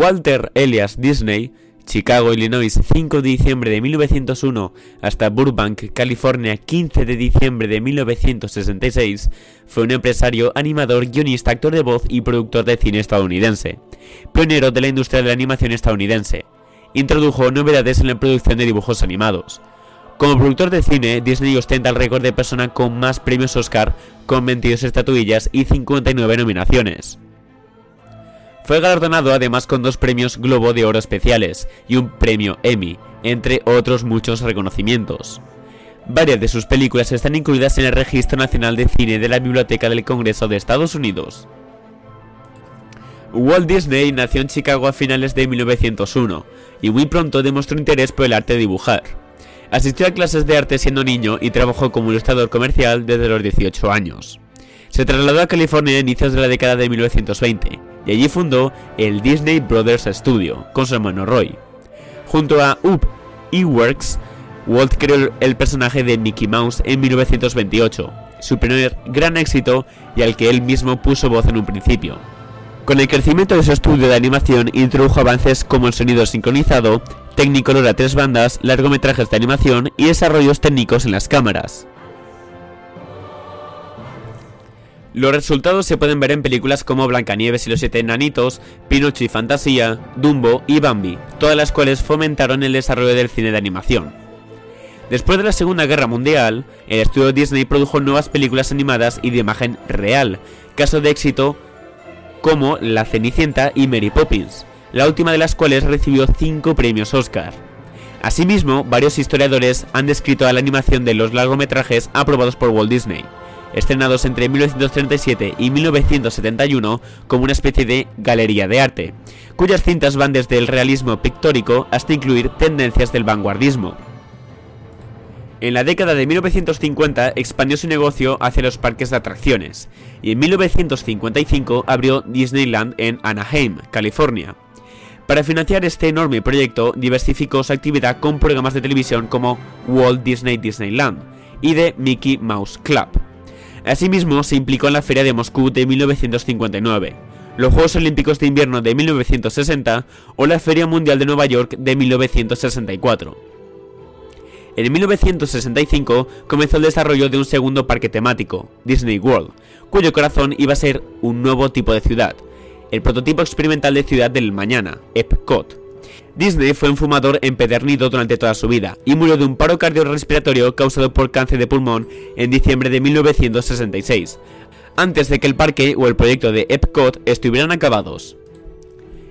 Walter Elias Disney, Chicago, Illinois, 5 de diciembre de 1901 hasta Burbank, California, 15 de diciembre de 1966, fue un empresario, animador, guionista, actor de voz y productor de cine estadounidense, pionero de la industria de la animación estadounidense. Introdujo novedades en la producción de dibujos animados. Como productor de cine, Disney ostenta el récord de persona con más premios Oscar, con 22 estatuillas y 59 nominaciones. Fue galardonado además con dos premios Globo de Oro especiales y un premio Emmy, entre otros muchos reconocimientos. Varias de sus películas están incluidas en el Registro Nacional de Cine de la Biblioteca del Congreso de Estados Unidos. Walt Disney nació en Chicago a finales de 1901 y muy pronto demostró interés por el arte de dibujar. Asistió a clases de arte siendo niño y trabajó como ilustrador comercial desde los 18 años. Se trasladó a California a inicios de la década de 1920 y allí fundó el Disney Brothers Studio con su hermano Roy. Junto a Up Works, Walt creó el personaje de Mickey Mouse en 1928, su primer gran éxito y al que él mismo puso voz en un principio. Con el crecimiento de su estudio de animación introdujo avances como el sonido sincronizado, Technicolor a tres bandas, largometrajes de animación y desarrollos técnicos en las cámaras. Los resultados se pueden ver en películas como Blancanieves y los siete enanitos, Pinocho y Fantasía, Dumbo y Bambi, todas las cuales fomentaron el desarrollo del cine de animación. Después de la Segunda Guerra Mundial, el estudio Disney produjo nuevas películas animadas y de imagen real, caso de éxito como La Cenicienta y Mary Poppins, la última de las cuales recibió cinco premios Oscar. Asimismo, varios historiadores han descrito a la animación de los largometrajes aprobados por Walt Disney estrenados entre 1937 y 1971 como una especie de galería de arte, cuyas cintas van desde el realismo pictórico hasta incluir tendencias del vanguardismo. En la década de 1950 expandió su negocio hacia los parques de atracciones y en 1955 abrió Disneyland en Anaheim, California. Para financiar este enorme proyecto diversificó su actividad con programas de televisión como Walt Disney Disneyland y The Mickey Mouse Club. Asimismo, se implicó en la Feria de Moscú de 1959, los Juegos Olímpicos de Invierno de 1960 o la Feria Mundial de Nueva York de 1964. En 1965 comenzó el desarrollo de un segundo parque temático, Disney World, cuyo corazón iba a ser un nuevo tipo de ciudad, el prototipo experimental de ciudad del mañana, Epcot. Disney fue un fumador empedernido durante toda su vida y murió de un paro cardiorrespiratorio causado por cáncer de pulmón en diciembre de 1966, antes de que el parque o el proyecto de Epcot estuvieran acabados.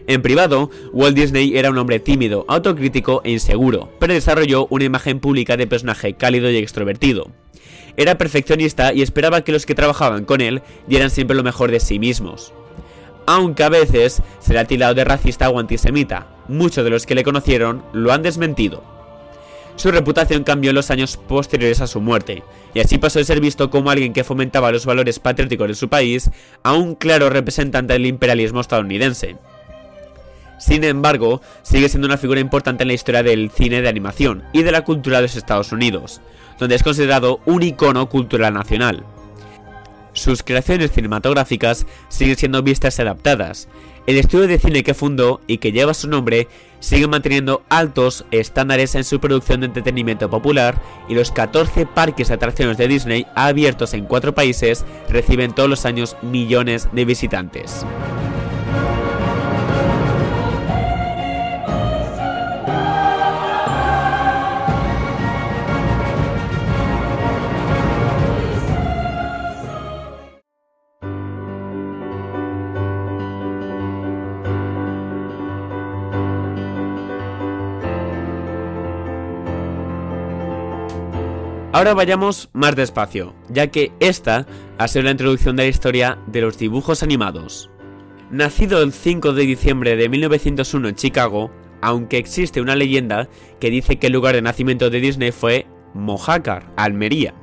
En privado, Walt Disney era un hombre tímido, autocrítico e inseguro, pero desarrolló una imagen pública de personaje cálido y extrovertido. Era perfeccionista y esperaba que los que trabajaban con él dieran siempre lo mejor de sí mismos aunque a veces se le ha tildado de racista o antisemita. Muchos de los que le conocieron lo han desmentido. Su reputación cambió en los años posteriores a su muerte, y así pasó de ser visto como alguien que fomentaba los valores patrióticos de su país a un claro representante del imperialismo estadounidense. Sin embargo, sigue siendo una figura importante en la historia del cine de animación y de la cultura de los Estados Unidos, donde es considerado un icono cultural nacional. Sus creaciones cinematográficas siguen siendo vistas y adaptadas. El estudio de cine que fundó y que lleva su nombre sigue manteniendo altos estándares en su producción de entretenimiento popular y los 14 parques de atracciones de Disney abiertos en cuatro países reciben todos los años millones de visitantes. Ahora vayamos más despacio, ya que esta ha sido la introducción de la historia de los dibujos animados. Nacido el 5 de diciembre de 1901 en Chicago, aunque existe una leyenda que dice que el lugar de nacimiento de Disney fue Mojácar, Almería.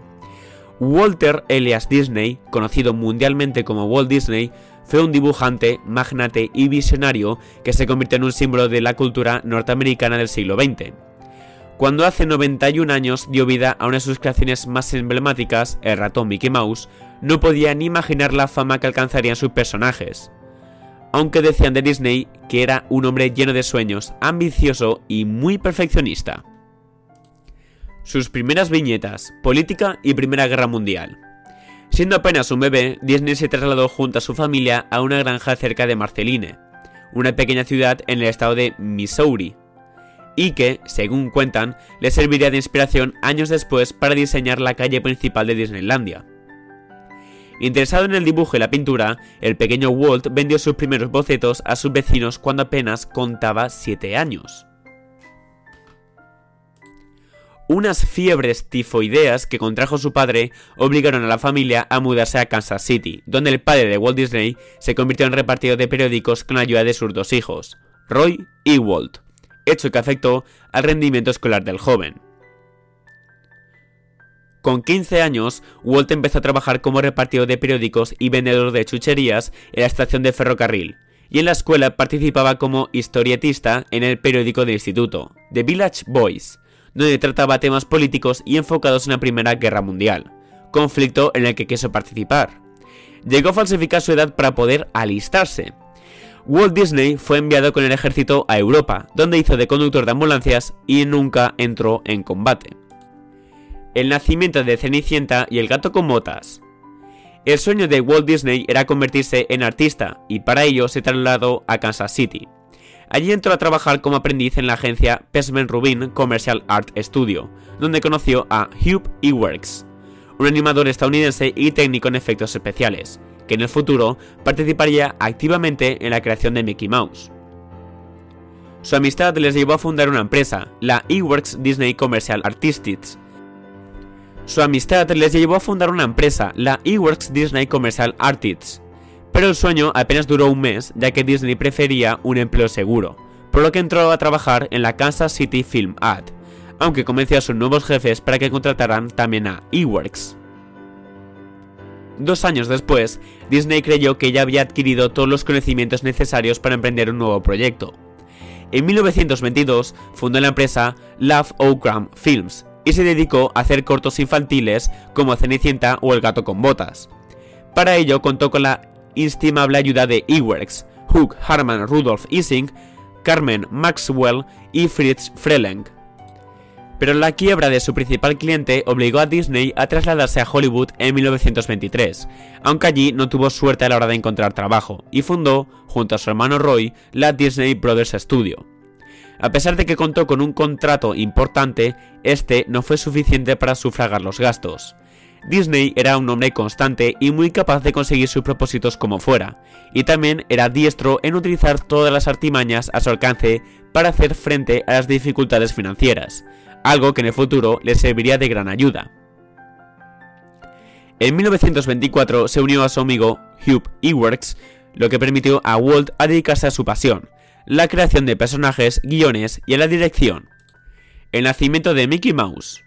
Walter Elias Disney, conocido mundialmente como Walt Disney, fue un dibujante, magnate y visionario que se convirtió en un símbolo de la cultura norteamericana del siglo XX. Cuando hace 91 años dio vida a una de sus creaciones más emblemáticas, el ratón Mickey Mouse, no podía ni imaginar la fama que alcanzarían sus personajes. aunque decían de Disney que era un hombre lleno de sueños, ambicioso y muy perfeccionista. Sus primeras viñetas, política y Primera Guerra Mundial. Siendo apenas un bebé, Disney se trasladó junto a su familia a una granja cerca de Marceline, una pequeña ciudad en el estado de Missouri, y que, según cuentan, le serviría de inspiración años después para diseñar la calle principal de Disneylandia. Interesado en el dibujo y la pintura, el pequeño Walt vendió sus primeros bocetos a sus vecinos cuando apenas contaba 7 años. Unas fiebres tifoideas que contrajo su padre obligaron a la familia a mudarse a Kansas City, donde el padre de Walt Disney se convirtió en repartidor de periódicos con la ayuda de sus dos hijos, Roy y Walt, hecho que afectó al rendimiento escolar del joven. Con 15 años, Walt empezó a trabajar como repartidor de periódicos y vendedor de chucherías en la estación de ferrocarril, y en la escuela participaba como historietista en el periódico del instituto, The Village Boys, donde trataba temas políticos y enfocados en la Primera Guerra Mundial, conflicto en el que quiso participar. Llegó a falsificar su edad para poder alistarse. Walt Disney fue enviado con el ejército a Europa, donde hizo de conductor de ambulancias y nunca entró en combate el nacimiento de Cenicienta y el gato con botas. El sueño de Walt Disney era convertirse en artista y para ello se trasladó a Kansas City. Allí entró a trabajar como aprendiz en la agencia Pesman Rubin Commercial Art Studio, donde conoció a Hugh Ewerks, un animador estadounidense y técnico en efectos especiales, que en el futuro participaría activamente en la creación de Mickey Mouse. Su amistad les llevó a fundar una empresa, la Ewerks Disney Commercial Artists, su amistad les llevó a fundar una empresa, la Eworks Disney Commercial Artists. Pero el sueño apenas duró un mes, ya que Disney prefería un empleo seguro, por lo que entró a trabajar en la Kansas City Film Ad, aunque convenció a sus nuevos jefes para que contrataran también a Eworks. Dos años después, Disney creyó que ya había adquirido todos los conocimientos necesarios para emprender un nuevo proyecto. En 1922 fundó la empresa Love Ogram Films, y se dedicó a hacer cortos infantiles como Cenicienta o El gato con botas. Para ello contó con la estimable ayuda de Ewerks, Hugh Harman Rudolf Ising, Carmen Maxwell y Fritz Freling. Pero la quiebra de su principal cliente obligó a Disney a trasladarse a Hollywood en 1923, aunque allí no tuvo suerte a la hora de encontrar trabajo, y fundó, junto a su hermano Roy, la Disney Brothers Studio. A pesar de que contó con un contrato importante, este no fue suficiente para sufragar los gastos. Disney era un hombre constante y muy capaz de conseguir sus propósitos como fuera, y también era diestro en utilizar todas las artimañas a su alcance para hacer frente a las dificultades financieras, algo que en el futuro le serviría de gran ayuda. En 1924 se unió a su amigo Hugh Ewerks, lo que permitió a Walt a dedicarse a su pasión, la creación de personajes, guiones y a la dirección. El nacimiento de Mickey Mouse.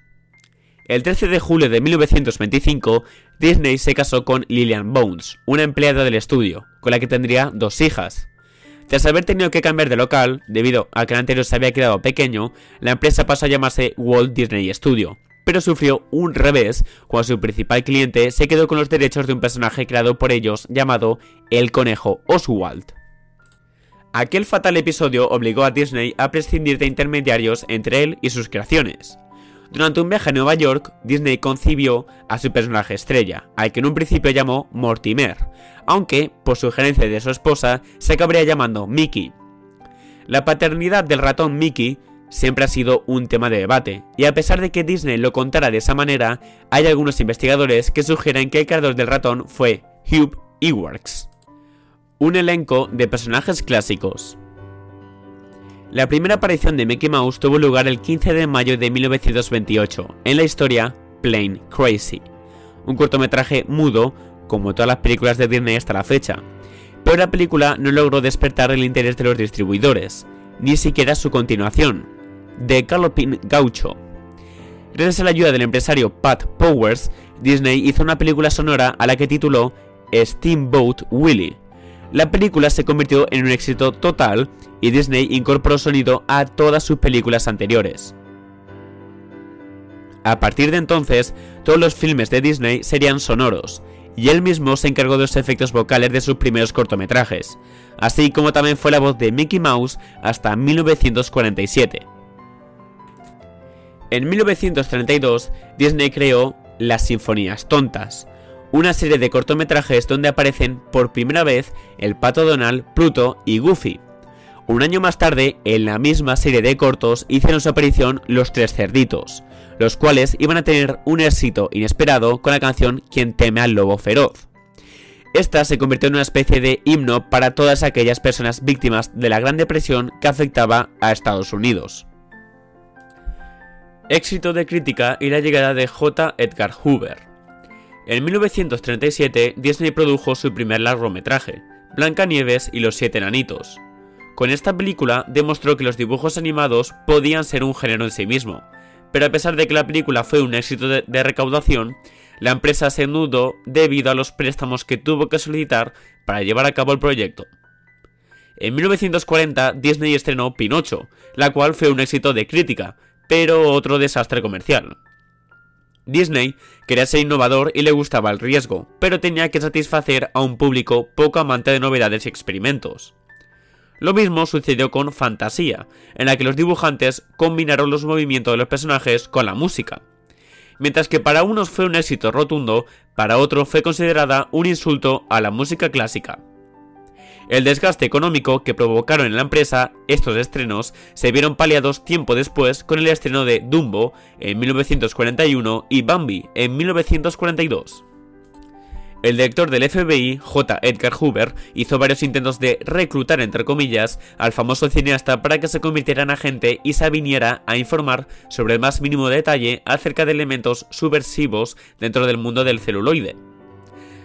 El 13 de julio de 1925, Disney se casó con Lillian Bones, una empleada del estudio, con la que tendría dos hijas. Tras haber tenido que cambiar de local, debido a que el anterior se había quedado pequeño, la empresa pasó a llamarse Walt Disney Studio, pero sufrió un revés cuando su principal cliente se quedó con los derechos de un personaje creado por ellos llamado el conejo Oswald. Aquel fatal episodio obligó a Disney a prescindir de intermediarios entre él y sus creaciones. Durante un viaje a Nueva York, Disney concibió a su personaje estrella, al que en un principio llamó Mortimer, aunque, por sugerencia de su esposa, se acabaría llamando Mickey. La paternidad del ratón Mickey siempre ha sido un tema de debate, y a pesar de que Disney lo contara de esa manera, hay algunos investigadores que sugieren que el creador del ratón fue Hugh Ewerks un elenco de personajes clásicos. La primera aparición de Mickey Mouse tuvo lugar el 15 de mayo de 1928 en la historia Plain Crazy, un cortometraje mudo como todas las películas de Disney hasta la fecha, pero la película no logró despertar el interés de los distribuidores, ni siquiera su continuación, The Galloping Gaucho. Gracias a la ayuda del empresario Pat Powers, Disney hizo una película sonora a la que tituló Steamboat Willie, la película se convirtió en un éxito total y Disney incorporó sonido a todas sus películas anteriores. A partir de entonces, todos los filmes de Disney serían sonoros, y él mismo se encargó de los efectos vocales de sus primeros cortometrajes, así como también fue la voz de Mickey Mouse hasta 1947. En 1932, Disney creó Las Sinfonías Tontas, una serie de cortometrajes donde aparecen por primera vez el pato Donald, Pluto y Goofy. Un año más tarde, en la misma serie de cortos hicieron su aparición Los Tres Cerditos, los cuales iban a tener un éxito inesperado con la canción Quien teme al lobo feroz. Esta se convirtió en una especie de himno para todas aquellas personas víctimas de la Gran Depresión que afectaba a Estados Unidos. Éxito de crítica y la llegada de J. Edgar Hoover. En 1937 Disney produjo su primer largometraje, Blancanieves y los siete enanitos. Con esta película demostró que los dibujos animados podían ser un género en sí mismo, pero a pesar de que la película fue un éxito de, recaudación, la empresa se nudó debido a los préstamos que tuvo que solicitar para llevar a cabo el proyecto. En 1940 Disney estrenó Pinocho, la cual fue un éxito de crítica, pero otro desastre comercial. Disney quería ser innovador y le gustaba el riesgo, pero tenía que satisfacer a un público poco amante de novedades y experimentos. Lo mismo sucedió con Fantasía, en la que los dibujantes combinaron los movimientos de los personajes con la música. Mientras que para unos fue un éxito rotundo, para otros fue considerada un insulto a la música clásica. El desgaste económico que provocaron en la empresa estos estrenos se vieron paliados tiempo después con el estreno de Dumbo en 1941 y Bambi en 1942. El director del FBI, J. Edgar Hoover, hizo varios intentos de reclutar, entre comillas, al famoso cineasta para que se convirtiera en agente y se viniera a informar sobre el más mínimo detalle acerca de elementos subversivos dentro del mundo del celuloide.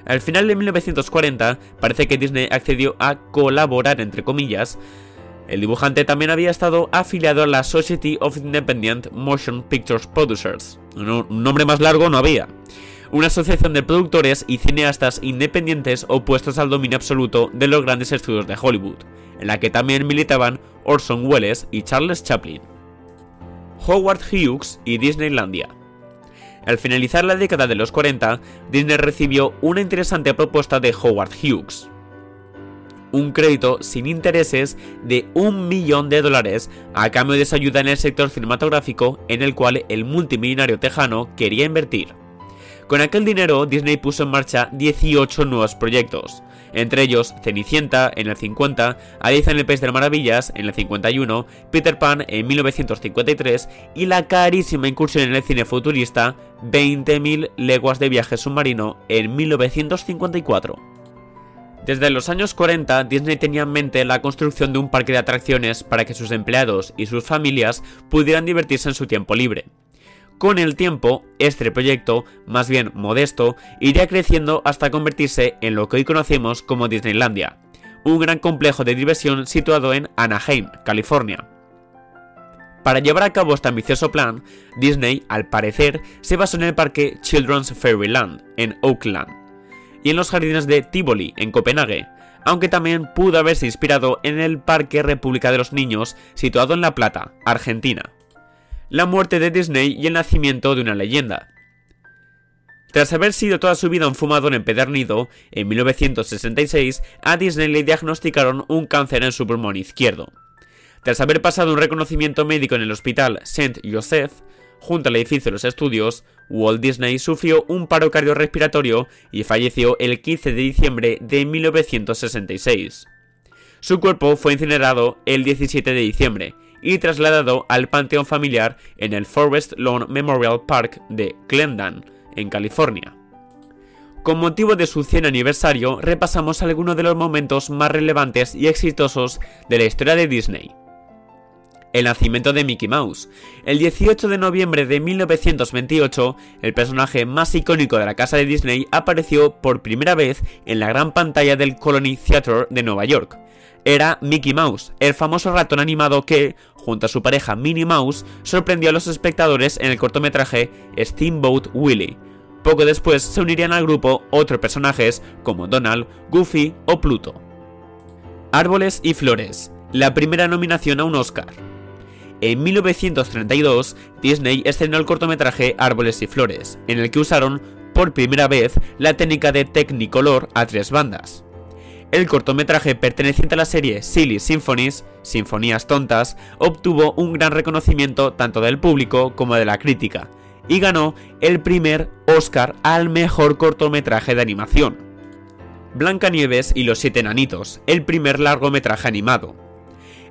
Al final de 1940 parece que Disney accedió a colaborar entre comillas. El dibujante también había estado afiliado a la Society of Independent Motion Pictures Producers. Un nombre más largo no había. Una asociación de productores y cineastas independientes opuestos al dominio absoluto de los grandes estudios de Hollywood, en la que también militaban Orson Welles y Charles Chaplin. Howard Hughes y Disneylandia. Al finalizar la década de los 40, Disney recibió una interesante propuesta de Howard Hughes. Un crédito sin intereses de un millón de dólares a cambio de su ayuda en el sector cinematográfico en el cual el multimillonario tejano quería invertir. Con aquel dinero, Disney puso en marcha 18 nuevos proyectos, entre ellos Cenicienta en el 50, Alicia en el País de las Maravillas en el 51, Peter Pan en 1953 y la carísima incursión en el cine futurista 20.000 leguas de viaje submarino en 1954. Desde los años 40, Disney tenía en mente la construcción de un parque de atracciones para que sus empleados y sus familias pudieran divertirse en su tiempo libre. Con el tiempo, este proyecto, más bien modesto, iría creciendo hasta convertirse en lo que hoy conocemos como Disneylandia, un gran complejo de diversión situado en Anaheim, California. Para llevar a cabo este ambicioso plan, Disney, al parecer, se basó en el parque Children's Fairyland, en Oakland, y en los jardines de Tivoli, en Copenhague, aunque también pudo haberse inspirado en el Parque República de los Niños, situado en La Plata, Argentina la muerte de Disney y el nacimiento de una leyenda. Tras haber sido toda su vida un fumador empedernido, en 1966 a Disney le diagnosticaron un cáncer en su pulmón izquierdo. Tras haber pasado un reconocimiento médico en el hospital St. Joseph, junto al edificio de los estudios, Walt Disney sufrió un paro cardiorrespiratorio y falleció el 15 de diciembre de 1966. Su cuerpo fue incinerado el 17 de diciembre y trasladado al panteón familiar en el Forest Lawn Memorial Park de Glendon, en California. Con motivo de su 100 aniversario, repasamos algunos de los momentos más relevantes y exitosos de la historia de Disney. El nacimiento de Mickey Mouse. El 18 de noviembre de 1928, el personaje más icónico de la casa de Disney apareció por primera vez en la gran pantalla del Colony Theatre de Nueva York. Era Mickey Mouse, el famoso ratón animado que, junto a su pareja Minnie Mouse, sorprendió a los espectadores en el cortometraje Steamboat Willie. Poco después se unirían al grupo otros personajes como Donald, Goofy o Pluto. Árboles y Flores, la primera nominación a un Oscar. En 1932, Disney estrenó el cortometraje Árboles y Flores, en el que usaron por primera vez la técnica de Technicolor a tres bandas. El cortometraje perteneciente a la serie Silly Symphonies, Sinfonías Tontas, obtuvo un gran reconocimiento tanto del público como de la crítica, y ganó el primer Oscar al mejor cortometraje de animación. Blancanieves y los siete enanitos, el primer largometraje animado.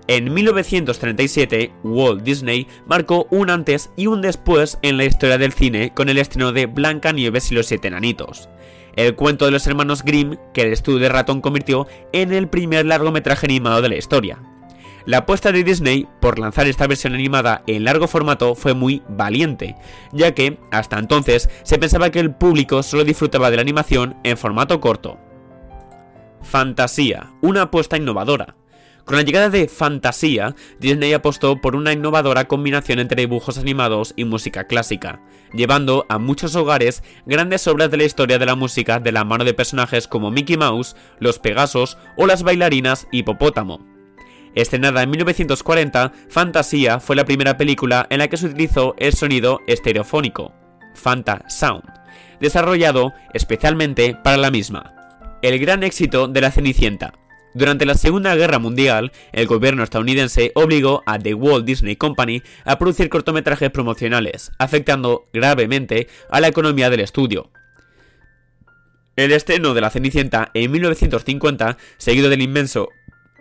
En 1937, Walt Disney marcó un antes y un después en la historia del cine con el estreno de Blancanieves y los siete enanitos, el cuento de los hermanos Grimm que el estudio de ratón convirtió en el primer largometraje animado de la historia. La apuesta de Disney por lanzar esta versión animada en largo formato fue muy valiente, ya que hasta entonces se pensaba que el público solo disfrutaba de la animación en formato corto. Fantasía, una apuesta innovadora. Con la llegada de Fantasía, Disney apostó por una innovadora combinación entre dibujos animados y música clásica, llevando a muchos hogares grandes obras de la historia de la música de la mano de personajes como Mickey Mouse, los Pegasos o las bailarinas Hipopótamo. Estrenada en 1940, Fantasía fue la primera película en la que se utilizó el sonido estereofónico, Fanta Sound, desarrollado especialmente para la misma. El gran éxito de La Cenicienta. Durante la Segunda Guerra Mundial, el gobierno estadounidense obligó a The Walt Disney Company a producir cortometrajes promocionales, afectando gravemente a la economía del estudio. El estreno de La Cenicienta en 1950, seguido del inmenso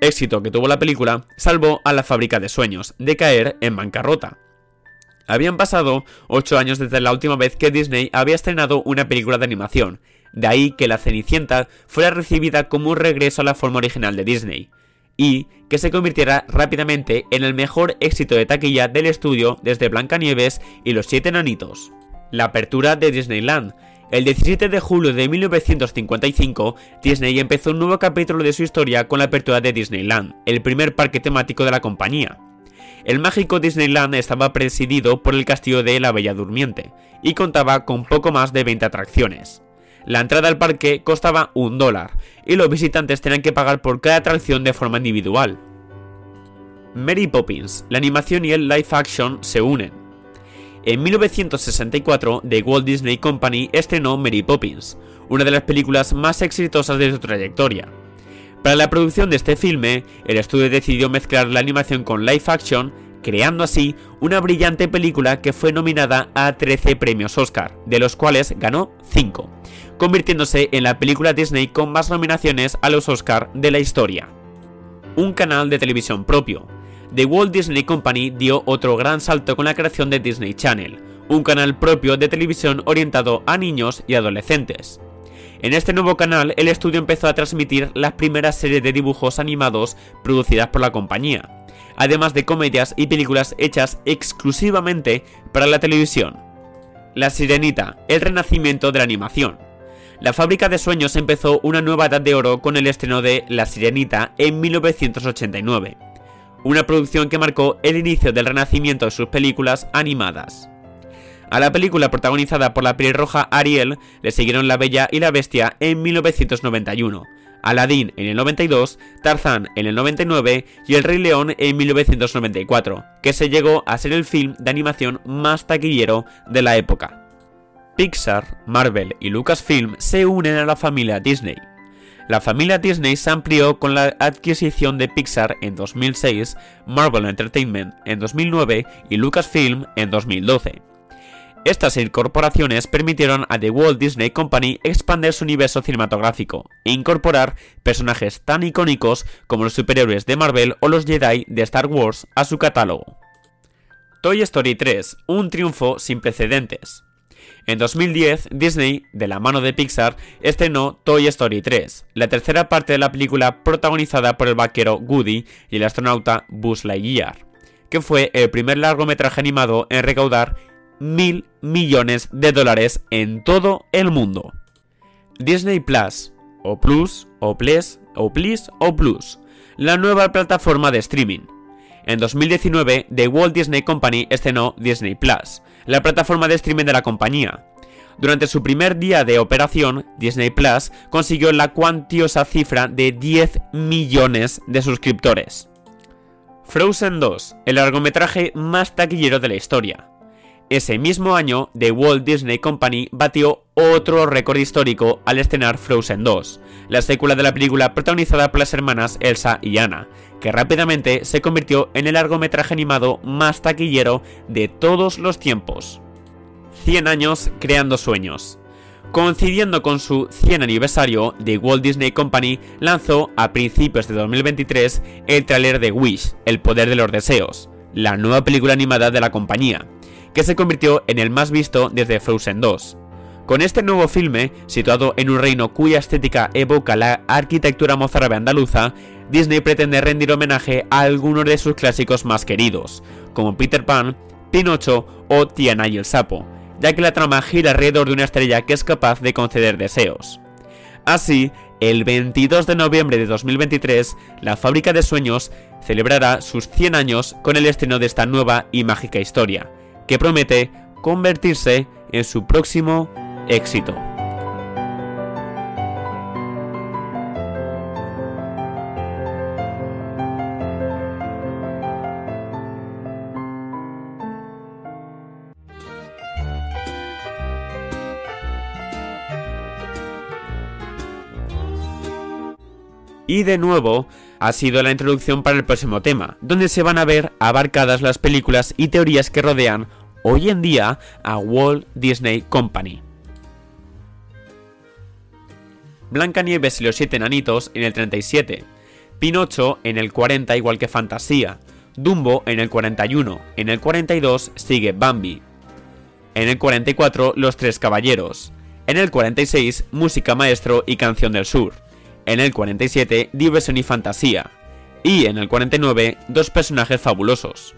éxito que tuvo la película, salvó a la fábrica de sueños de caer en bancarrota. Habían pasado 8 años desde la última vez que Disney había estrenado una película de animación, de ahí que La Cenicienta fuera recibida como un regreso a la forma original de Disney, y que se convirtiera rápidamente en el mejor éxito de taquilla del estudio desde Blancanieves y los Siete Enanitos. La apertura de Disneyland, el 17 de julio de 1955, Disney empezó un nuevo capítulo de su historia con la apertura de Disneyland, el primer parque temático de la compañía. El mágico Disneyland estaba presidido por el castillo de la Bella Durmiente y contaba con poco más de 20 atracciones. La entrada al parque costaba un dólar y los visitantes tenían que pagar por cada atracción de forma individual. Mary Poppins, la animación y el live action se unen. En 1964, The Walt Disney Company estrenó Mary Poppins, una de las películas más exitosas de su trayectoria. Para la producción de este filme, el estudio decidió mezclar la animación con live action, creando así una brillante película que fue nominada a 13 premios Oscar, de los cuales ganó 5, convirtiéndose en la película Disney con más nominaciones a los Oscar de la historia. Un canal de televisión propio, The Walt Disney Company dio otro gran salto con la creación de Disney Channel, un canal propio de televisión orientado a niños y adolescentes. En este nuevo canal, el estudio empezó a transmitir las primeras series de dibujos animados producidas por la compañía, además de comedias y películas hechas exclusivamente para la televisión. La Sirenita, el renacimiento de la animación. La fábrica de sueños empezó una nueva edad de oro con el estreno de La Sirenita en 1989 una producción que marcó el inicio del renacimiento de sus películas animadas. A la película protagonizada por la pelirroja Ariel le siguieron La Bella y la Bestia en 1991, Aladdin en el 92, Tarzán en el 99 y El Rey León en 1994, que se llegó a ser el film de animación más taquillero de la época. Pixar, Marvel y Lucasfilm se unen a la familia Disney. La familia Disney se amplió con la adquisición de Pixar en 2006, Marvel Entertainment en 2009 y Lucasfilm en 2012. Estas incorporaciones permitieron a The Walt Disney Company expandir su universo cinematográfico e incorporar personajes tan icónicos como los superhéroes de Marvel o los Jedi de Star Wars a su catálogo. Toy Story 3, un triunfo sin precedentes. En 2010, Disney, de la mano de Pixar, estrenó Toy Story 3, la tercera parte de la película protagonizada por el vaquero Woody y el astronauta Buzz Lightyear, que fue el primer largometraje animado en recaudar mil millones de dólares en todo el mundo. Disney Plus, o Plus, o Plus, o Plus, o Plus, la nueva plataforma de streaming. En 2019, The Walt Disney Company estrenó Disney Plus, la plataforma de streaming de la compañía. Durante su primer día de operación, Disney Plus consiguió la cuantiosa cifra de 10 millones de suscriptores. Frozen 2, el largometraje más taquillero de la historia. Ese mismo año, The Walt Disney Company batió otro récord histórico al estrenar Frozen 2, la secuela de la película protagonizada por las hermanas Elsa y Anna, que rápidamente se convirtió en el largometraje animado más taquillero de todos los tiempos. 100 años creando sueños. Coincidiendo con su 100 aniversario, The Walt Disney Company lanzó a principios de 2023 el tráiler de Wish, El Poder de los Deseos, la nueva película animada de la compañía, que se convirtió en el más visto desde Frozen 2. Con este nuevo filme, situado en un reino cuya estética evoca la arquitectura mozárabe andaluza, Disney pretende rendir homenaje a algunos de sus clásicos más queridos, como Peter Pan, Pinocho o Tiana y el Sapo, ya que la trama gira alrededor de una estrella que es capaz de conceder deseos. Así, el 22 de noviembre de 2023, la Fábrica de Sueños celebrará sus 100 años con el estreno de esta nueva y mágica historia, que promete convertirse en su próximo éxito. Y de nuevo, ha sido la introducción para el próximo tema, donde se van a ver abarcadas las películas y teorías que rodean hoy en día a Walt Disney Company. Blancanieves y los siete enanitos en el 37, Pinocho en el 40 igual que Fantasía, Dumbo en el 41, en el 42 sigue Bambi, en el 44 Los Tres Caballeros, en el 46 Música Maestro y Canción del Sur, en el 47 Diversión y Fantasía, y en el 49 Dos personajes fabulosos.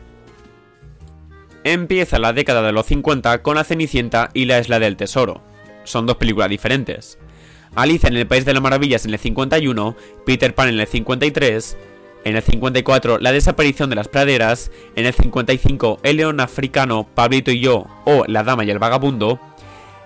Empieza la década de los 50 con La Cenicienta y La Isla del Tesoro. Son dos películas diferentes. Alicia en el País de las Maravillas en el 51, Peter Pan en el 53, en el 54 La desaparición de las praderas, en el 55 El león africano, Pablito y yo o La dama y el vagabundo,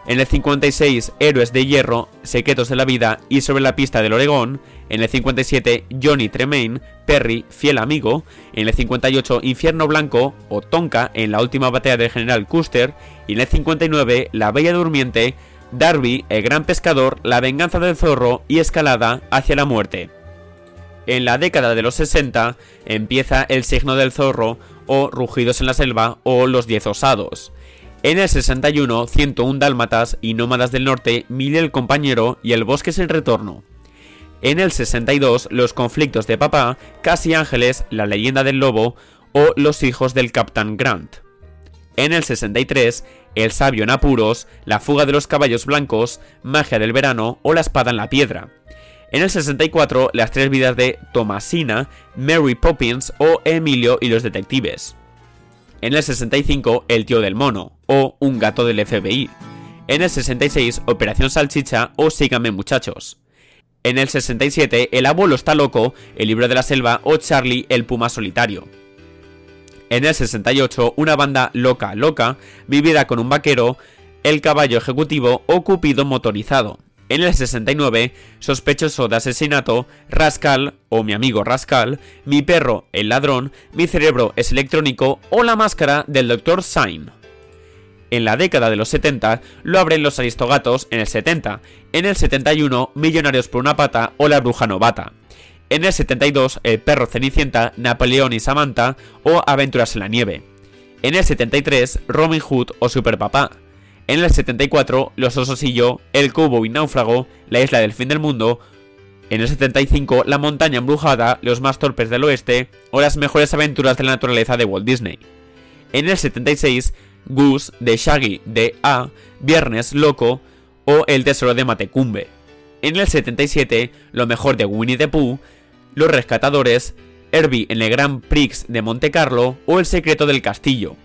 en el 56, Héroes de Hierro, Secretos de la Vida y Sobre la pista del Oregón. En el 57, Johnny Tremaine, Perry, Fiel Amigo. En el 58, Infierno Blanco o Tonka en la última batalla del General Custer. Y en el 59, La Bella Durmiente, Darby, El Gran Pescador, La Venganza del Zorro y Escalada hacia la Muerte. En la década de los 60 empieza El Signo del Zorro o Rugidos en la Selva o Los Diez Osados. En el 61, 101 Dálmatas y Nómadas del Norte, Mil el Compañero y El Bosque es el Retorno. En el 62, Los Conflictos de Papá, Casi Ángeles, La Leyenda del Lobo o Los Hijos del Capitán Grant. En el 63, El Sabio en Apuros, La Fuga de los Caballos Blancos, Magia del Verano o La Espada en la Piedra. En el 64, Las Tres Vidas de Thomasina, Mary Poppins o Emilio y los Detectives. En el 65, El tío del mono, o Un gato del FBI. En el 66, Operación Salchicha o Síganme muchachos. En el 67, El abuelo está loco, El libro de la selva o Charlie el puma solitario. En el 68, Una banda loca loca, Vivida con un vaquero, El caballo ejecutivo o Cupido motorizado. En el 69, Sospechoso de asesinato, Rascal o Mi amigo Rascal, Mi perro, el ladrón, Mi cerebro es electrónico o La máscara del Dr. Sign. En la década de los 70 lo abren los Aristogatos en el 70, en el 71 Millonarios por una pata o La bruja novata. En el 72 El perro Cenicienta, Napoleón y Samantha o Aventuras en la nieve. En el 73 Robin Hood o Superpapá. En el 74, Los Osos y yo, El Cubo y Náufrago, La Isla del Fin del Mundo. En el 75, La Montaña Embrujada, Los Más Torpes del Oeste o Las Mejores Aventuras de la Naturaleza de Walt Disney. En el 76, Goose de Shaggy de A, Viernes Loco o El Tesoro de Matecumbe. En el 77, Lo Mejor de Winnie the Pooh, Los Rescatadores, Herbie en el Grand Prix de Monte Carlo o El Secreto del Castillo.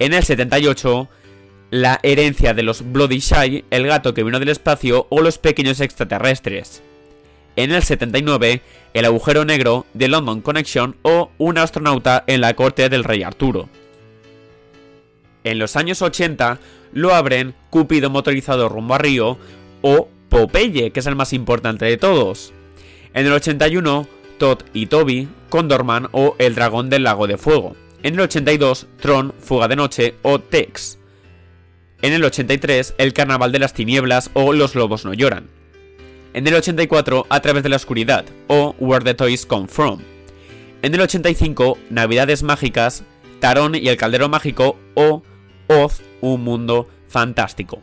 En el 78, la herencia de los Bloody Shy, el gato que vino del espacio o los pequeños extraterrestres. En el 79, el agujero negro de London Connection o un astronauta en la corte del rey Arturo. En los años 80 lo abren Cúpido motorizado rumbo a Río o Popeye, que es el más importante de todos. En el 81, Todd y Toby, Condorman o El dragón del lago de fuego. En el 82, Tron, Fuga de noche o Tex En el 83, El Carnaval de las Tinieblas o Los Lobos no lloran. En el 84, A través de la oscuridad o Where the Toys Come From. En el 85, Navidades Mágicas, Tarón y el Caldero Mágico o Oz, un mundo fantástico.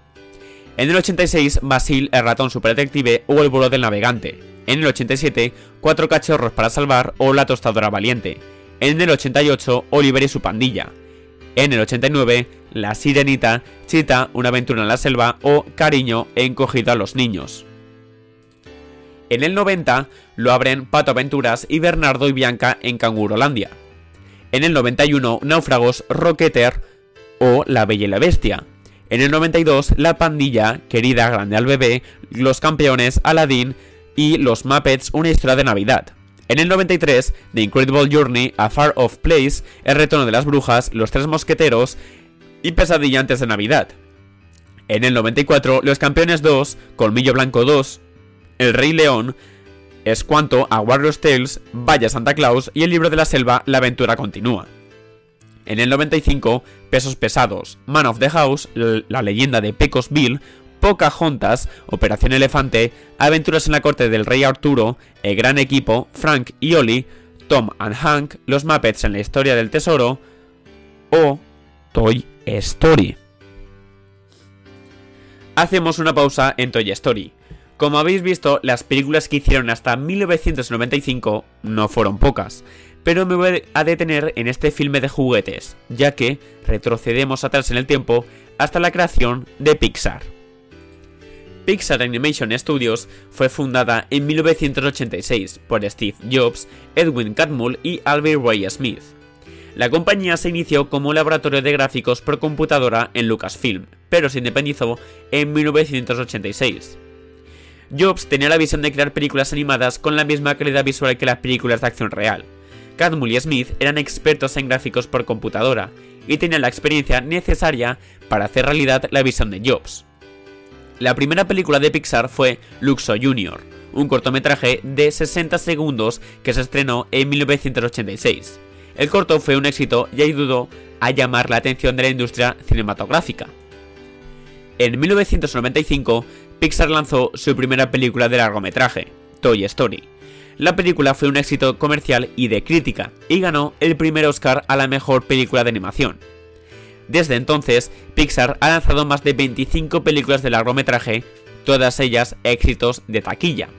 En el 86, Basil, el ratón superdetective o el vuelo del navegante. En el 87, Cuatro cachorros para salvar o La tostadora valiente. En el 88, Oliver y su pandilla. En el 89, La sirenita, Chita, una aventura en la selva o Cariño, encogido a los niños. En el 90 lo abren Pato Aventuras y Bernardo y Bianca en Cangurolandia. En el 91 Náufragos, Rocketer o La Bella y la Bestia. En el 92 La Pandilla, Querida Grande al Bebé, Los Campeones, Aladdin y Los Muppets, una historia de Navidad. En el 93 The Incredible Journey, A Far Off Place, El Retorno de las Brujas, Los Tres Mosqueteros y Pesadilla antes de Navidad. En el 94 Los Campeones 2, Colmillo Blanco 2, el Rey León, es cuanto a Warriors Tales, Vaya Santa Claus y El Libro de la Selva, La Aventura Continúa. En el 95, Pesos Pesados, Man of the House, La Leyenda de Pecos Bill, Pocahontas, Operación Elefante, Aventuras en la Corte del Rey Arturo, El Gran Equipo, Frank y Ollie, Tom and Hank, Los Muppets en la Historia del Tesoro o Toy Story. Hacemos una pausa en Toy Story. Como habéis visto, las películas que hicieron hasta 1995 no fueron pocas, pero me voy a detener en este filme de juguetes, ya que retrocedemos atrás en el tiempo hasta la creación de Pixar. Pixar Animation Studios fue fundada en 1986 por Steve Jobs, Edwin Catmull y Albert Ray Smith. La compañía se inició como laboratorio de gráficos por computadora en Lucasfilm, pero se independizó en 1986. Jobs tenía la visión de crear películas animadas con la misma calidad visual que las películas de acción real. Cadmull y Smith eran expertos en gráficos por computadora y tenían la experiencia necesaria para hacer realidad la visión de Jobs. La primera película de Pixar fue Luxo Jr., un cortometraje de 60 segundos que se estrenó en 1986. El corto fue un éxito y ayudó a llamar la atención de la industria cinematográfica. En 1995, Pixar lanzó su primera película de largometraje, Toy Story. La película fue un éxito comercial y de crítica, y ganó el primer Oscar a la mejor película de animación. Desde entonces, Pixar ha lanzado más de 25 películas de largometraje, todas ellas éxitos de taquilla.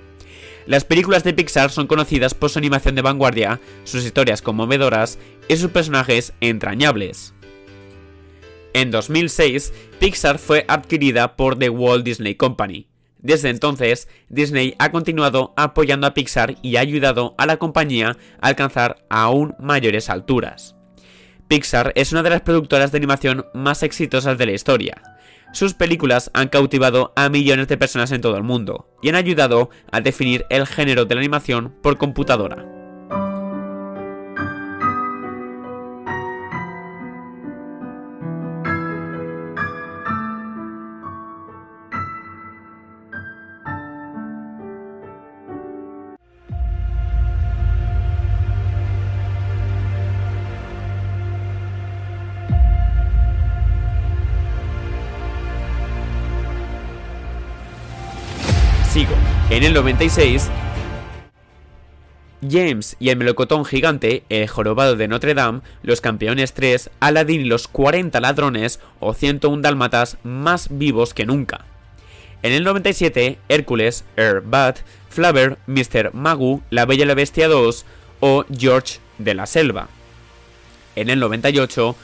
Las películas de Pixar son conocidas por su animación de vanguardia, sus historias conmovedoras y sus personajes entrañables. En 2006, Pixar fue adquirida por The Walt Disney Company. Desde entonces, Disney ha continuado apoyando a Pixar y ha ayudado a la compañía a alcanzar aún mayores alturas. Pixar es una de las productoras de animación más exitosas de la historia. Sus películas han cautivado a millones de personas en todo el mundo y han ayudado a definir el género de la animación por computadora. En el 96, James y el melocotón gigante, el jorobado de Notre Dame, los campeones 3, Aladdin y los 40 ladrones o 101 dálmatas más vivos que nunca. En el 97, Hércules, Air Bat, Flaver, Mr. Magoo, La Bella y la Bestia 2 o George de la Selva. En el 98,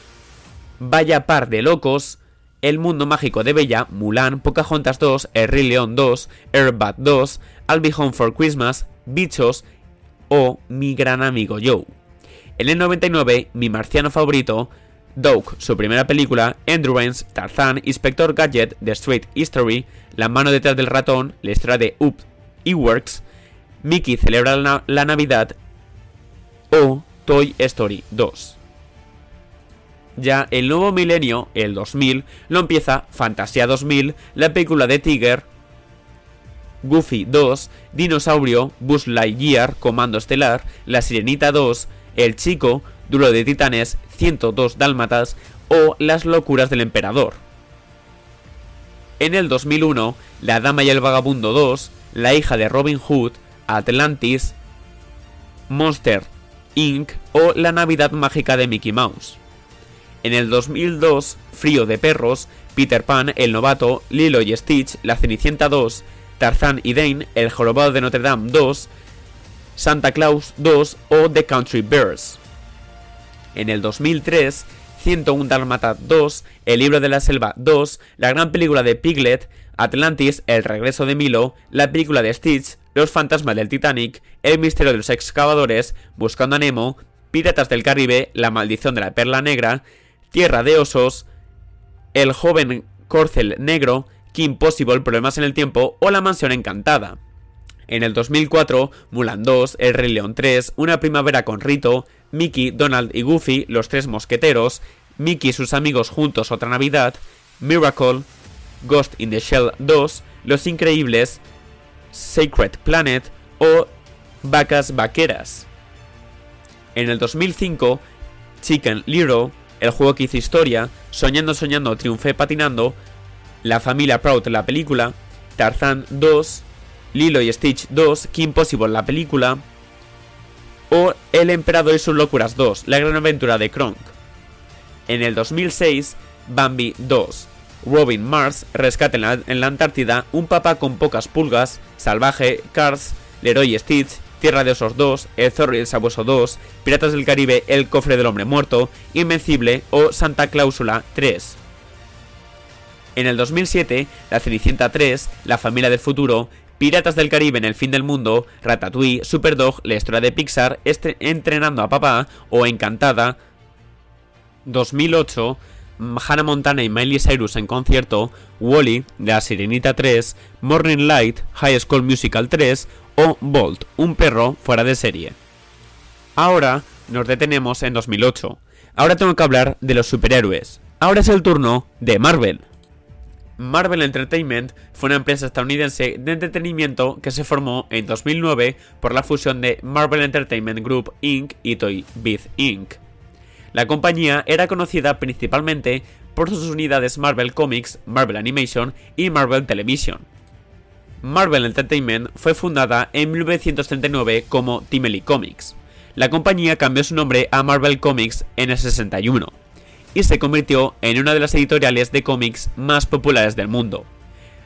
Vaya par de locos, el Mundo Mágico de Bella, Mulan, Pocahontas 2, El León 2, Airbud 2, I'll Home for Christmas, Bichos o Mi Gran Amigo Joe. En el 99, mi marciano favorito, Doug, su primera película, Endurance, Tarzan, Inspector Gadget, The Street History, La mano detrás del ratón, la historia de Up y Works, Mickey celebra la, la Navidad o Toy Story 2 ya el nuevo milenio, el 2000, lo empieza Fantasía 2000, la película de Tiger, Goofy 2, Dinosaurio, Buzz Lightyear, Comando Estelar, La Sirenita 2, El Chico, Duro de Titanes, 102 Dálmatas o Las Locuras del Emperador. En el 2001, La Dama y el Vagabundo 2, La hija de Robin Hood, Atlantis, Monster Inc. o La Navidad Mágica de Mickey Mouse. En el 2002, Frío de Perros, Peter Pan, El Novato, Lilo y Stitch, La Cenicienta 2, Tarzán y Dane, El Jorobado de Notre Dame 2, Santa Claus 2 o The Country Bears. En el 2003, 101 Dalmata 2, El libro de la selva 2, la gran película de Piglet, Atlantis, El regreso de Milo, la película de Stitch, Los fantasmas del Titanic, El misterio de los excavadores, Buscando a Nemo, Piratas del Caribe, La maldición de la perla negra, Tierra de osos, El joven corcel negro, Kim Possible, Problemas en el tiempo o La mansión encantada. En el 2004, Mulan 2, El Rey León 3, Una primavera con Rito, Mickey, Donald y Goofy, Los Tres Mosqueteros, Mickey y sus amigos juntos otra Navidad, Miracle, Ghost in the Shell 2, Los Increíbles, Sacred Planet o Vacas Vaqueras. En el 2005, Chicken Little, el juego que hizo historia, Soñando Soñando Triunfé Patinando, La Familia Proud la película, Tarzan 2, Lilo y Stitch 2, Kim Possible la película, o El Emperador y sus locuras 2, La gran aventura de Kronk. En el 2006, Bambi 2, Robin Mars, Rescate en la, Antártida, Un papá con pocas pulgas, Salvaje, Cars, Leroy Stitch, Tierra de Osos 2, El Zorro y el Sabueso 2, Piratas del Caribe, El Cofre del Hombre Muerto, Invencible o Santa Cláusula 3. En el 2007, La Cenicienta 3, La Familia del Futuro, Piratas del Caribe en el fin del mundo, Ratatouille, Superdog, la historia de Pixar, Entrenando a Papá o Encantada, 2008, Hannah Montana y Miley Cyrus en concierto, Wally, La Sirenita 3, Morning Light, High School Musical 3 o Bolt, un perro fuera de serie. Ahora nos detenemos en 2008. Ahora tengo que hablar de los superhéroes. Ahora es el turno de Marvel. Marvel Entertainment fue una empresa estadounidense de entretenimiento que se formó en 2009 por la fusión de Marvel Entertainment Group Inc. y Toy Biz Inc. La compañía era conocida principalmente por sus unidades Marvel Comics, Marvel Animation y Marvel Television. Marvel Entertainment fue fundada en 1939 como Timely Comics. La compañía cambió su nombre a Marvel Comics en el 61 y se convirtió en una de las editoriales de cómics más populares del mundo.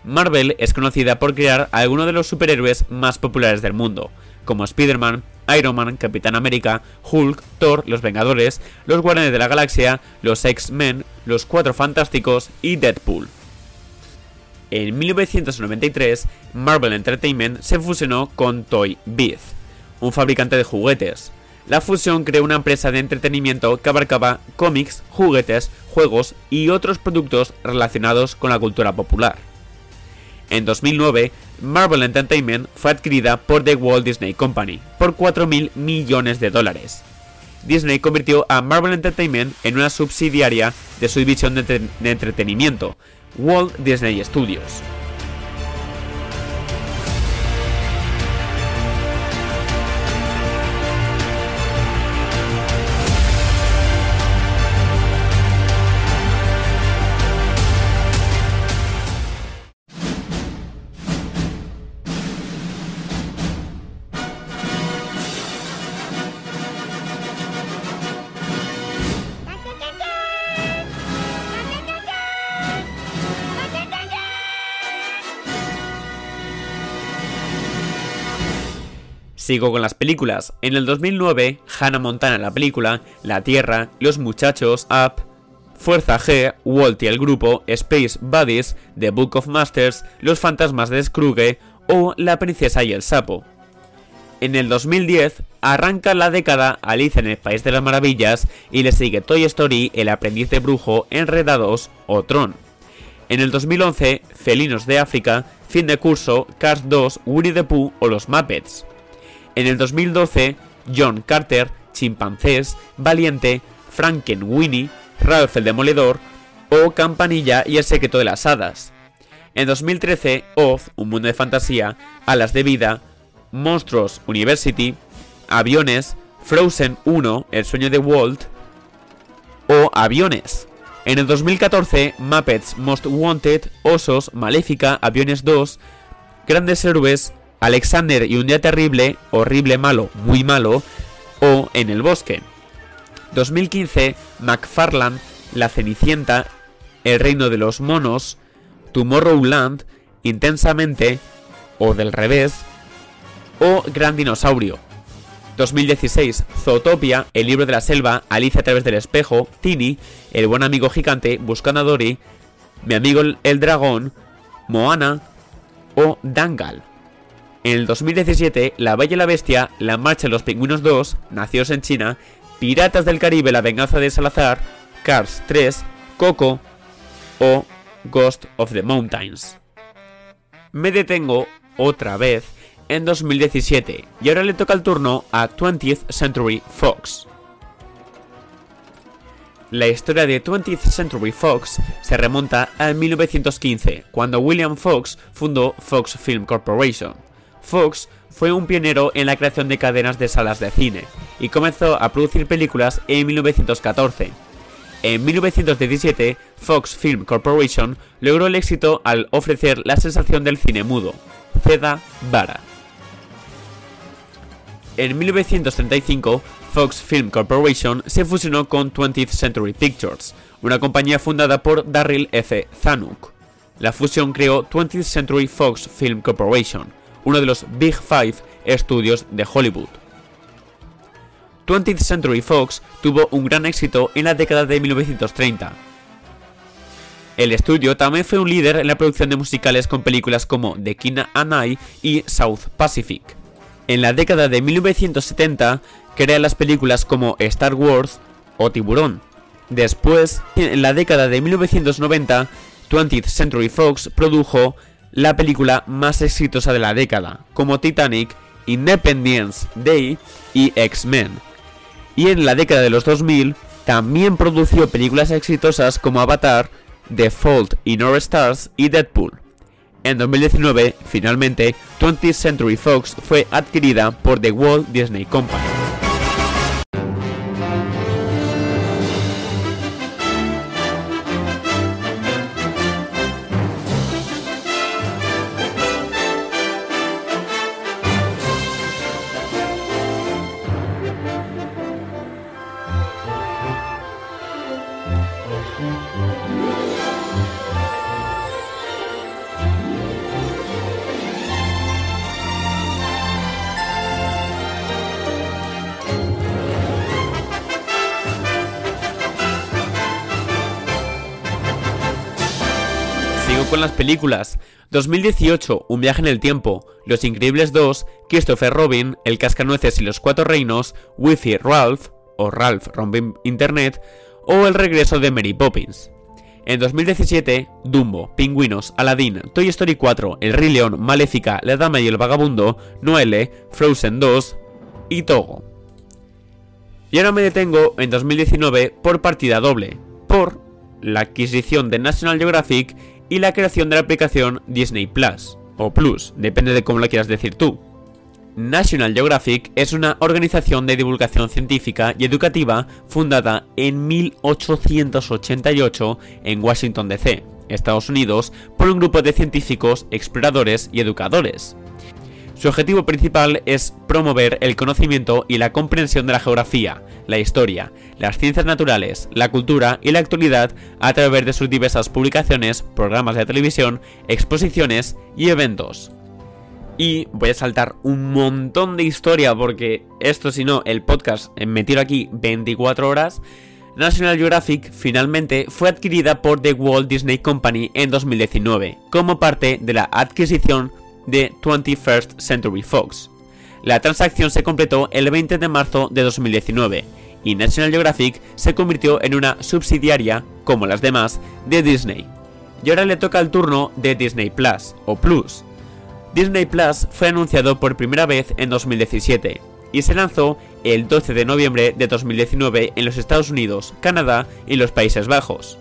Marvel es conocida por crear algunos de los superhéroes más populares del mundo, como Spider-Man, Iron Man, Capitán América, Hulk, Thor, Los Vengadores, Los Guardianes de la Galaxia, los X-Men, Los Cuatro Fantásticos y Deadpool. En 1993, Marvel Entertainment se fusionó con Toy Biz, un fabricante de juguetes. La fusión creó una empresa de entretenimiento que abarcaba cómics, juguetes, juegos y otros productos relacionados con la cultura popular. En 2009, Marvel Entertainment fue adquirida por The Walt Disney Company por 4.000 millones de dólares. Disney convirtió a Marvel Entertainment en una subsidiaria de su división de, de entretenimiento, Walt Disney Studios. Sigo con las películas. En el 2009, Hannah Montana la película, La Tierra, Los Muchachos, Up, Fuerza G, Walt y el grupo, Space Buddies, The Book of Masters, Los Fantasmas de Scrooge o La Princesa y el Sapo. En el 2010 arranca la década Alice en el País de las Maravillas y le sigue Toy Story, El Aprendiz de Brujo, Enredados o Tron. En el 2011, Felinos de África, Fin de Curso, Cars 2, Woody the Pooh o Los Muppets. En el 2012, John Carter, Chimpancés, Valiente, Frankenweenie, Ralph el Demoledor o Campanilla y el secreto de las hadas. En 2013, Oz, un mundo de fantasía, Alas de vida, Monstruos University, Aviones, Frozen 1, El sueño de Walt o Aviones. En el 2014, Muppets Most Wanted, Osos, Maléfica, Aviones 2, Grandes Héroes, Alexander y un día terrible, horrible malo, muy malo, o En el bosque. 2015, McFarland, La Cenicienta, El reino de los monos, Tomorrowland, Intensamente, o del revés, o Gran Dinosaurio. 2016, Zootopia, El libro de la selva, Alicia a través del espejo, Tini, El buen amigo gigante, Buscando a Dory, Mi amigo el dragón, Moana o Dangal. En el 2017, La Bella y la Bestia, La Marcha de los Pingüinos 2, Nacidos en China, Piratas del Caribe, La Venganza de Salazar, Cars 3, Coco o Ghost of the Mountains. Me detengo otra vez en 2017 y ahora le toca el turno a 20th Century Fox. La historia de 20th Century Fox se remonta a 1915, cuando William Fox fundó Fox Film Corporation. Fox fue un pionero en la creación de cadenas de salas de cine y comenzó a producir películas en 1914. En 1917, Fox Film Corporation logró el éxito al ofrecer la sensación del cine mudo, Ceda Vara. En 1935, Fox Film Corporation se fusionó con 20th Century Pictures, una compañía fundada por Darryl F. Zanuck. La fusión creó 20th Century Fox Film Corporation, uno de los Big Five estudios de Hollywood. 20th Century Fox tuvo un gran éxito en la década de 1930. El estudio también fue un líder en la producción de musicales con películas como The King and I y South Pacific. En la década de 1970 crea las películas como Star Wars o Tiburón. Después, en la década de 1990, 20th Century Fox produjo la película más exitosa de la década, como Titanic, Independence Day y X-Men. Y en la década de los 2000 también produjo películas exitosas como Avatar, The Fault in Our Stars y Deadpool. En 2019, finalmente, 20th Century Fox fue adquirida por The Walt Disney Company. Con las películas. 2018, Un viaje en el tiempo, Los Increíbles 2, Christopher Robin, El Cascanueces y los Cuatro Reinos, Wi-Fi Ralph, o Ralph Rompe Internet, o El regreso de Mary Poppins. En 2017, Dumbo, Pingüinos, Aladdin, Toy Story 4, El Rey León, Maléfica, La Dama y el Vagabundo, Noelle, Frozen 2 y Togo. Y ahora me detengo en 2019 por partida doble, por la adquisición de National Geographic y la creación de la aplicación Disney Plus, o Plus, depende de cómo la quieras decir tú. National Geographic es una organización de divulgación científica y educativa fundada en 1888 en Washington DC, Estados Unidos, por un grupo de científicos, exploradores y educadores. Su objetivo principal es promover el conocimiento y la comprensión de la geografía, la historia, las ciencias naturales, la cultura y la actualidad a través de sus diversas publicaciones, programas de televisión, exposiciones y eventos. Y voy a saltar un montón de historia porque esto si no, el podcast me tiro aquí 24 horas. National Geographic finalmente fue adquirida por The Walt Disney Company en 2019 como parte de la adquisición de 21st Century Fox. La transacción se completó el 20 de marzo de 2019 y National Geographic se convirtió en una subsidiaria, como las demás, de Disney. Y ahora le toca el turno de Disney Plus, o Plus. Disney Plus fue anunciado por primera vez en 2017 y se lanzó el 12 de noviembre de 2019 en los Estados Unidos, Canadá y los Países Bajos.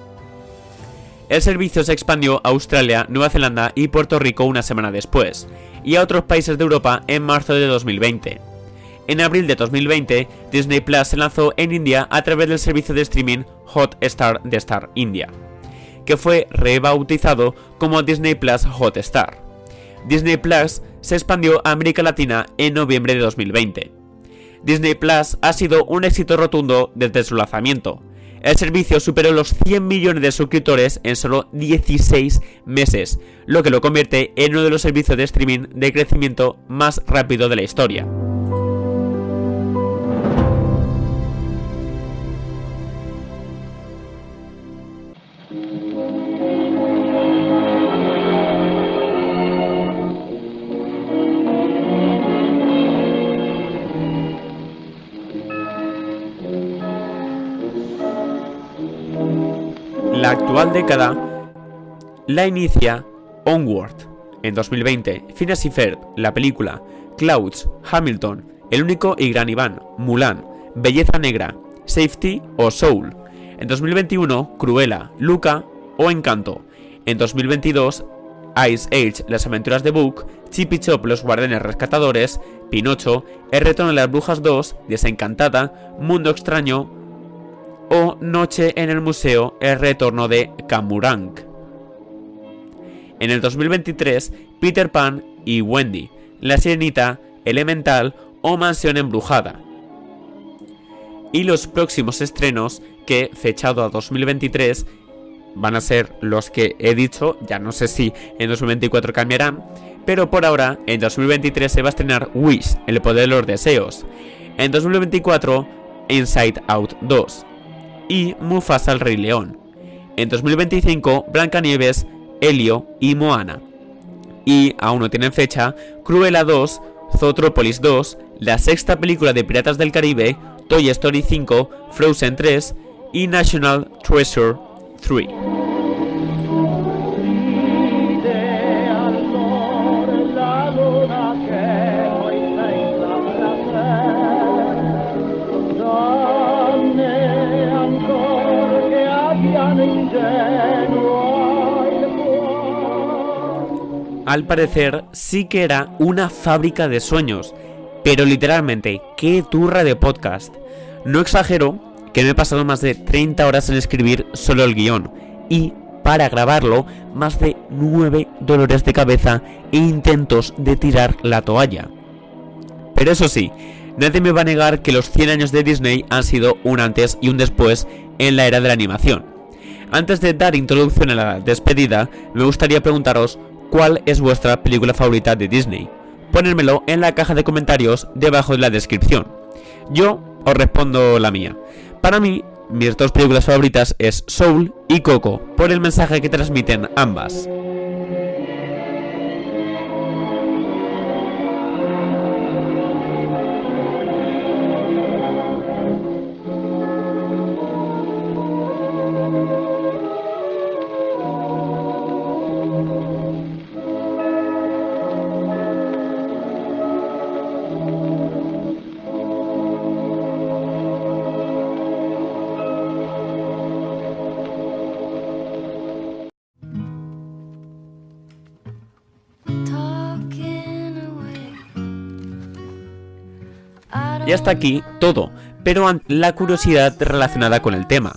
El servicio se expandió a Australia, Nueva Zelanda y Puerto Rico una semana después, y a otros países de Europa en marzo de 2020. En abril de 2020, Disney Plus se lanzó en India a través del servicio de streaming Hotstar de Star India, que fue rebautizado como Disney Plus Hotstar. Disney Plus se expandió a América Latina en noviembre de 2020. Disney Plus ha sido un éxito rotundo desde su lanzamiento. El servicio superó los 100 millones de suscriptores en solo 16 meses, lo que lo convierte en uno de los servicios de streaming de crecimiento más rápido de la historia. Década la inicia Onward en 2020, Phineas y Ferb, la película, Clouds, Hamilton, El único y gran Iván, Mulan, Belleza Negra, Safety o Soul. En 2021, Cruella, Luca o Encanto. En 2022, Ice Age, Las aventuras de Book, Chip y Chop, Los guardianes rescatadores, Pinocho, El retorno de las brujas 2, Desencantada, Mundo extraño, o Noche en el Museo, el retorno de Kamurang. En el 2023, Peter Pan y Wendy, La Sirenita, Elemental o Mansión Embrujada. Y los próximos estrenos, que fechado a 2023, van a ser los que he dicho, ya no sé si en 2024 cambiarán, pero por ahora en 2023 se va a estrenar Wish, el poder de los deseos. En 2024, Inside Out 2 y Mufasa el Rey León. En 2025, Blancanieves, Helio y Moana. Y aún no tienen fecha, Cruella 2, Zootropolis 2, la sexta película de Piratas del Caribe, Toy Story 5, Frozen 3 y National Treasure 3. Al parecer sí que era una fábrica de sueños. Pero literalmente, qué turra de podcast. No exagero que me he pasado más de 30 horas en escribir solo el guion. Y para grabarlo, más de 9 dolores de cabeza e intentos de tirar la toalla. Pero eso sí, nadie me va a negar que los 100 años de Disney han sido un antes y un después en la era de la animación. Antes de dar introducción a la despedida, me gustaría preguntaros cuál es vuestra película favorita de Disney. Ponérmelo en la caja de comentarios debajo de la descripción. Yo os respondo la mía. Para mí, mis dos películas favoritas es Soul y Coco, por el mensaje que transmiten ambas. Y hasta aquí todo, pero la curiosidad relacionada con el tema.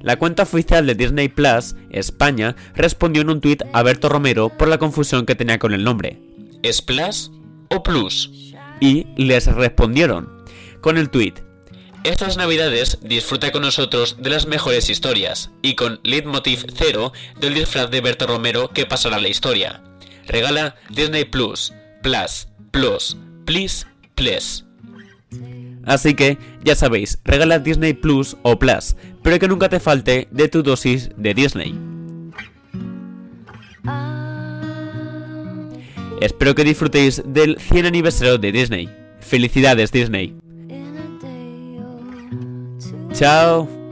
La cuenta oficial de Disney Plus, España, respondió en un tuit a Berto Romero por la confusión que tenía con el nombre. ¿Es Plus o Plus? Y les respondieron con el tuit. Estas navidades disfruta con nosotros de las mejores historias y con leitmotiv cero del disfraz de Berto Romero que pasará la historia. Regala Disney Plus, Plus, Plus, Please, Please. Así que, ya sabéis, regala Disney Plus o Plus, pero que nunca te falte de tu dosis de Disney. Espero que disfrutéis del 100 aniversario de Disney. Felicidades Disney. Chao.